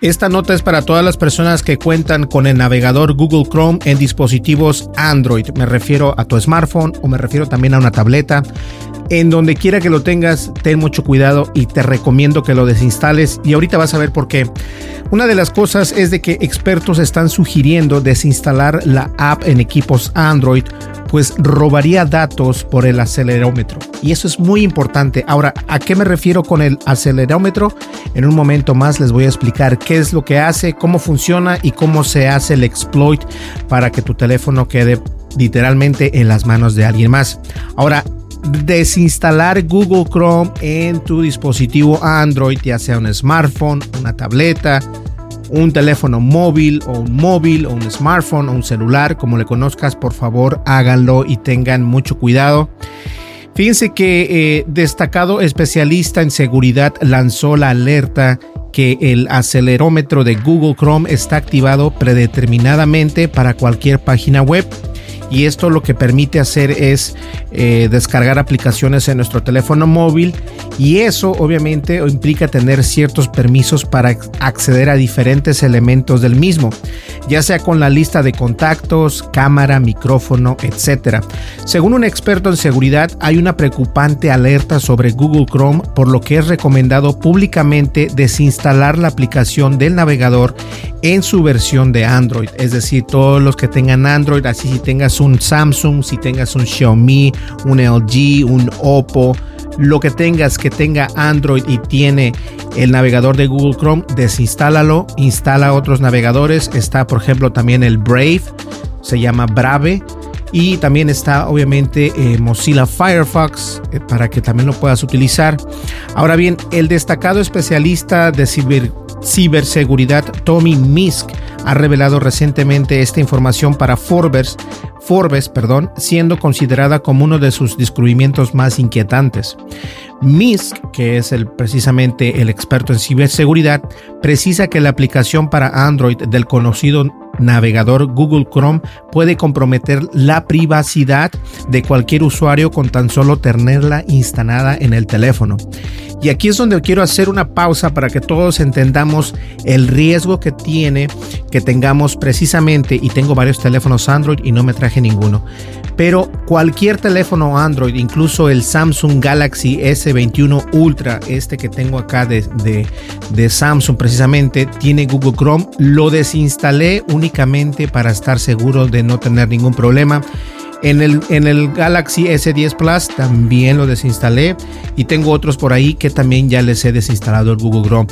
Esta nota es para todas las personas que cuentan con el navegador Google Chrome en dispositivos Android. Me refiero a tu smartphone o me refiero también a una tableta. En donde quiera que lo tengas, ten mucho cuidado y te recomiendo que lo desinstales. Y ahorita vas a ver por qué. Una de las cosas es de que expertos están sugiriendo desinstalar la app en equipos Android, pues robaría datos por el acelerómetro. Y eso es muy importante. Ahora, ¿a qué me refiero con el acelerómetro? En un momento más les voy a explicar qué es lo que hace, cómo funciona y cómo se hace el exploit para que tu teléfono quede literalmente en las manos de alguien más. Ahora, desinstalar Google Chrome en tu dispositivo Android, ya sea un smartphone, una tableta, un teléfono móvil o un móvil o un smartphone o un celular, como le conozcas, por favor háganlo y tengan mucho cuidado. Fíjense que eh, destacado especialista en seguridad lanzó la alerta que el acelerómetro de Google Chrome está activado predeterminadamente para cualquier página web y esto lo que permite hacer es eh, descargar aplicaciones en nuestro teléfono móvil y eso obviamente implica tener ciertos permisos para acceder a diferentes elementos del mismo, ya sea con la lista de contactos, cámara, micrófono, etc. Según un experto en seguridad, hay una preocupante alerta sobre Google Chrome, por lo que es recomendado públicamente desinstalar la aplicación del navegador en su versión de Android, es decir, todos los que tengan Android, así si tengas un Samsung, si tengas un Xiaomi, un LG, un Oppo, lo que tengas que tenga Android y tiene el navegador de Google Chrome, desinstálalo, instala otros navegadores. Está, por ejemplo, también el Brave, se llama Brave. Y también está obviamente eh, Mozilla Firefox eh, para que también lo puedas utilizar. Ahora bien, el destacado especialista de ciberseguridad Tommy Misk ha revelado recientemente esta información para Forbes, Forbes, perdón, siendo considerada como uno de sus descubrimientos más inquietantes. Misk, que es precisamente el experto en ciberseguridad, precisa que la aplicación para Android del conocido navegador Google Chrome puede comprometer la privacidad de cualquier usuario con tan solo tenerla instalada en el teléfono. Y aquí es donde quiero hacer una pausa para que todos entendamos el riesgo que tiene que tengamos precisamente, y tengo varios teléfonos Android y no me traje ninguno, pero cualquier teléfono Android, incluso el Samsung Galaxy S21 Ultra, este que tengo acá de, de, de Samsung precisamente, tiene Google Chrome, lo desinstalé únicamente para estar seguro de no tener ningún problema. En el, en el Galaxy S10 Plus también lo desinstalé y tengo otros por ahí que también ya les he desinstalado el Google Chrome.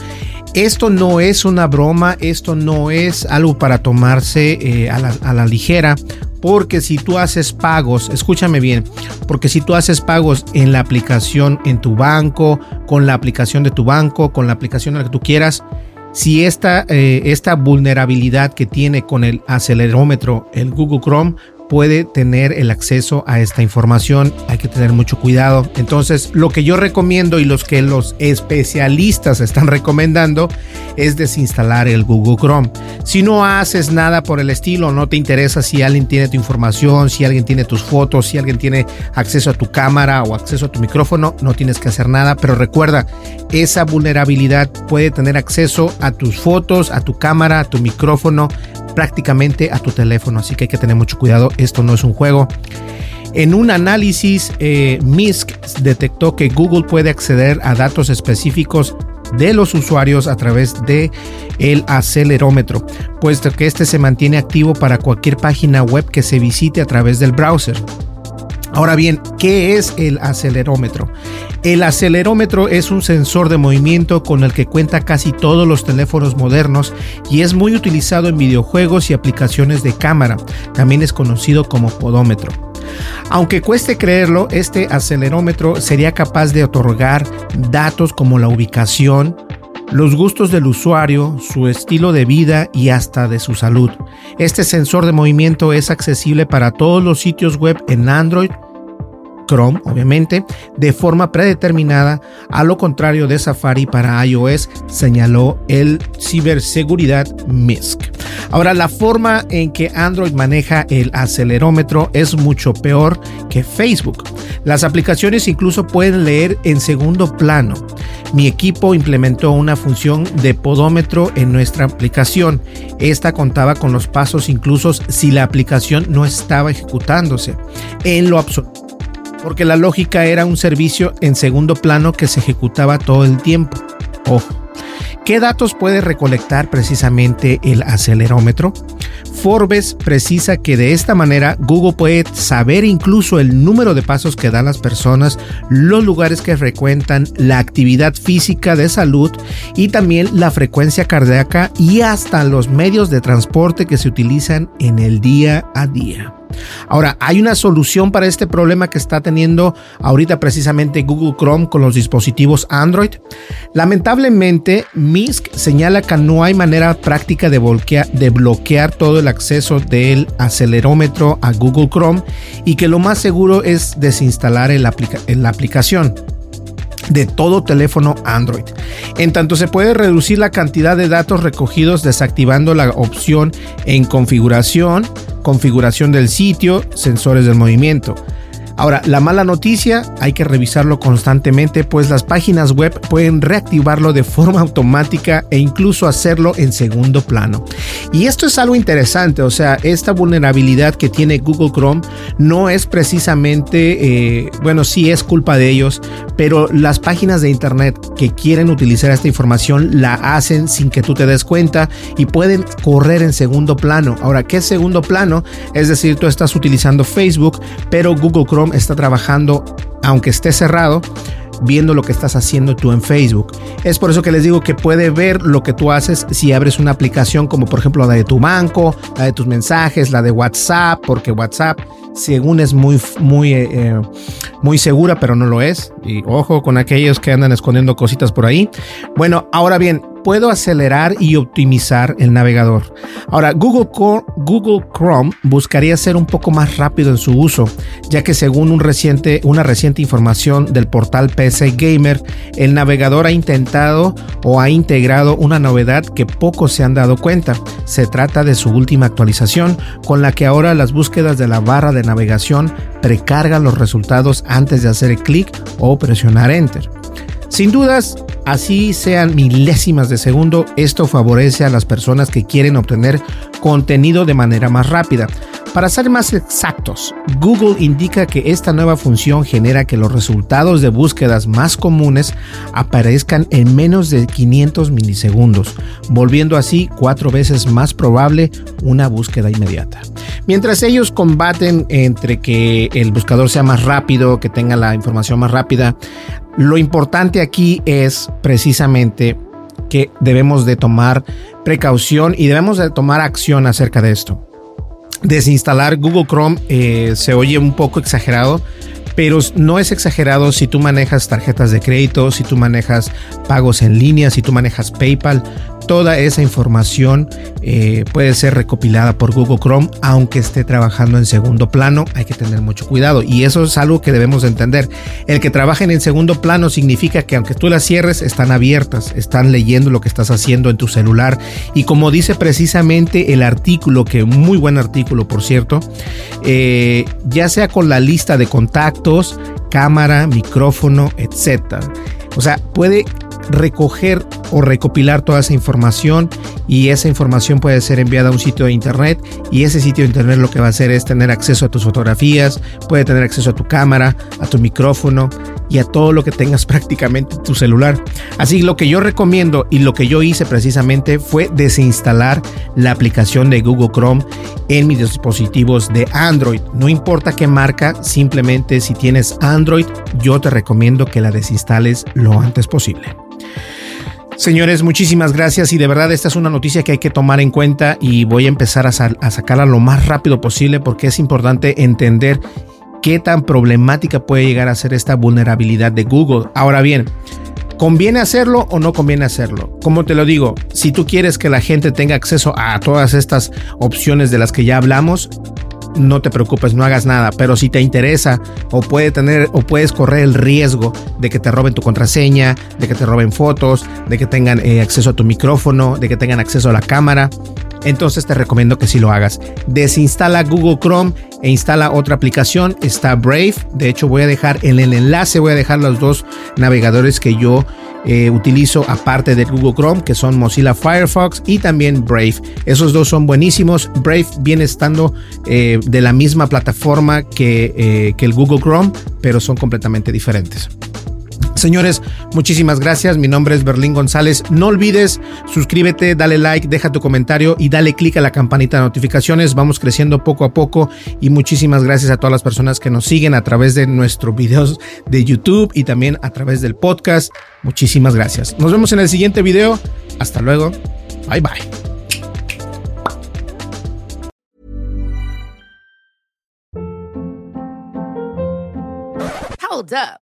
Esto no es una broma, esto no es algo para tomarse eh, a, la, a la ligera, porque si tú haces pagos, escúchame bien, porque si tú haces pagos en la aplicación en tu banco, con la aplicación de tu banco, con la aplicación de la que tú quieras, si esta, eh, esta vulnerabilidad que tiene con el acelerómetro, el Google Chrome, puede tener el acceso a esta información. Hay que tener mucho cuidado. Entonces, lo que yo recomiendo y los que los especialistas están recomendando es desinstalar el Google Chrome. Si no haces nada por el estilo, no te interesa si alguien tiene tu información, si alguien tiene tus fotos, si alguien tiene acceso a tu cámara o acceso a tu micrófono, no tienes que hacer nada. Pero recuerda, esa vulnerabilidad puede tener acceso a tus fotos, a tu cámara, a tu micrófono, prácticamente a tu teléfono. Así que hay que tener mucho cuidado. Esto no es un juego. En un análisis, eh, MISC detectó que Google puede acceder a datos específicos de los usuarios a través de el acelerómetro, puesto que este se mantiene activo para cualquier página web que se visite a través del browser. Ahora bien, ¿qué es el acelerómetro? El acelerómetro es un sensor de movimiento con el que cuenta casi todos los teléfonos modernos y es muy utilizado en videojuegos y aplicaciones de cámara. También es conocido como podómetro. Aunque cueste creerlo, este acelerómetro sería capaz de otorgar datos como la ubicación, los gustos del usuario, su estilo de vida y hasta de su salud. Este sensor de movimiento es accesible para todos los sitios web en Android, Chrome, obviamente, de forma predeterminada, a lo contrario de Safari para iOS, señaló el ciberseguridad MISC. Ahora, la forma en que Android maneja el acelerómetro es mucho peor que Facebook. Las aplicaciones incluso pueden leer en segundo plano. Mi equipo implementó una función de podómetro en nuestra aplicación. Esta contaba con los pasos incluso si la aplicación no estaba ejecutándose. En lo absoluto porque la lógica era un servicio en segundo plano que se ejecutaba todo el tiempo. Ojo. ¿Qué datos puede recolectar precisamente el acelerómetro? Forbes precisa que de esta manera Google puede saber incluso el número de pasos que dan las personas, los lugares que frecuentan, la actividad física de salud y también la frecuencia cardíaca y hasta los medios de transporte que se utilizan en el día a día. Ahora, hay una solución para este problema que está teniendo ahorita precisamente Google Chrome con los dispositivos Android. Lamentablemente, MISC señala que no hay manera práctica de, bloquear, todo el acceso del acelerómetro a Google Chrome y que lo más seguro es desinstalar la aplicación de todo teléfono Android. En tanto se puede reducir la cantidad de datos recogidos desactivando la opción en configuración, configuración del sitio, sensores del movimiento. Ahora, la mala noticia, hay que revisarlo constantemente, pues las páginas web pueden reactivarlo de forma automática e incluso hacerlo en segundo plano. Y esto es algo interesante, o sea, esta vulnerabilidad que tiene Google Chrome no es precisamente, eh, bueno, sí es culpa de ellos, pero las páginas de Internet que quieren utilizar esta información la hacen sin que tú te des cuenta y pueden correr en segundo plano. Ahora, ¿qué es segundo plano? Es decir, tú estás utilizando Facebook, pero Google Chrome está trabajando, aunque esté cerrado, viendo lo que estás haciendo tú en Facebook. Es por eso que les digo que puede ver lo que tú haces si abres una aplicación como por ejemplo la de tu banco, la de tus mensajes, la de WhatsApp, porque WhatsApp según es muy, muy, eh, eh, muy segura, pero no lo es. Y ojo con aquellos que andan escondiendo cositas por ahí. Bueno, ahora bien, puedo acelerar y optimizar el navegador. Ahora, Google, Google Chrome buscaría ser un poco más rápido en su uso, ya que según una reciente información del portal PC Gamer, el navegador ha intentado o ha integrado una novedad que pocos se han dado cuenta. Se trata de su última actualización, con la que ahora las búsquedas de la barra de navegación precargan los resultados antes de hacer clic o presionar Enter. Sin dudas, así sean milésimas de segundo, esto favorece a las personas que quieren obtener contenido de manera más rápida. Para ser más exactos, Google indica que esta nueva función genera que los resultados de búsquedas más comunes aparezcan en menos de 500 milisegundos, volviendo así cuatro veces más probable una búsqueda inmediata. Mientras ellos combaten entre que el buscador sea más rápido, que tenga la información más rápida, lo importante aquí es precisamente que debemos de tomar precaución y debemos de tomar acción acerca de esto desinstalar Google Chrome eh, se oye un poco exagerado, pero no es exagerado si tú manejas tarjetas de crédito, si tú manejas pagos en línea, si tú manejas PayPal. Toda esa información eh, puede ser recopilada por Google Chrome, aunque esté trabajando en segundo plano. Hay que tener mucho cuidado y eso es algo que debemos entender. El que trabajen en segundo plano significa que aunque tú las cierres, están abiertas, están leyendo lo que estás haciendo en tu celular. Y como dice precisamente el artículo, que muy buen artículo por cierto, eh, ya sea con la lista de contactos, cámara, micrófono, etc. O sea, puede recoger o recopilar toda esa información y esa información puede ser enviada a un sitio de internet y ese sitio de internet lo que va a hacer es tener acceso a tus fotografías, puede tener acceso a tu cámara, a tu micrófono y a todo lo que tengas prácticamente en tu celular. Así lo que yo recomiendo y lo que yo hice precisamente fue desinstalar la aplicación de Google Chrome en mis dispositivos de Android. No importa qué marca, simplemente si tienes Android, yo te recomiendo que la desinstales lo antes posible. Señores, muchísimas gracias y de verdad esta es una noticia que hay que tomar en cuenta y voy a empezar a, sacarla lo más rápido posible porque es importante entender qué tan problemática puede llegar a ser esta vulnerabilidad de Google. Ahora bien, ¿Conviene hacerlo o no conviene hacerlo? Como te lo digo, si tú quieres que la gente tenga acceso a todas estas opciones de las que ya hablamos, no te preocupes, no hagas nada. Pero si te interesa o puede tener o puedes correr el riesgo de que te roben tu contraseña, de que te roben fotos, de que tengan eh, acceso a tu micrófono, de que tengan acceso a la cámara, entonces te recomiendo que si lo hagas. Desinstala Google Chrome e instala otra aplicación. Está Brave. De hecho, voy a dejar en el enlace, voy a dejar los dos navegadores que yo eh, utilizo aparte de Google Chrome, que son Mozilla Firefox y también Brave. Esos dos son buenísimos. Brave viene estando eh, de la misma plataforma que, eh, que el Google Chrome, pero son completamente diferentes. Señores, muchísimas gracias. Mi nombre es Berlín González. No olvides, suscríbete, dale like, deja tu comentario y dale click a la campanita de notificaciones. Vamos creciendo poco a poco y muchísimas gracias a todas las personas que nos siguen a través de nuestros videos de YouTube y también a través del podcast. Muchísimas gracias. Nos vemos en el siguiente video. Hasta luego. Bye bye. Hold up.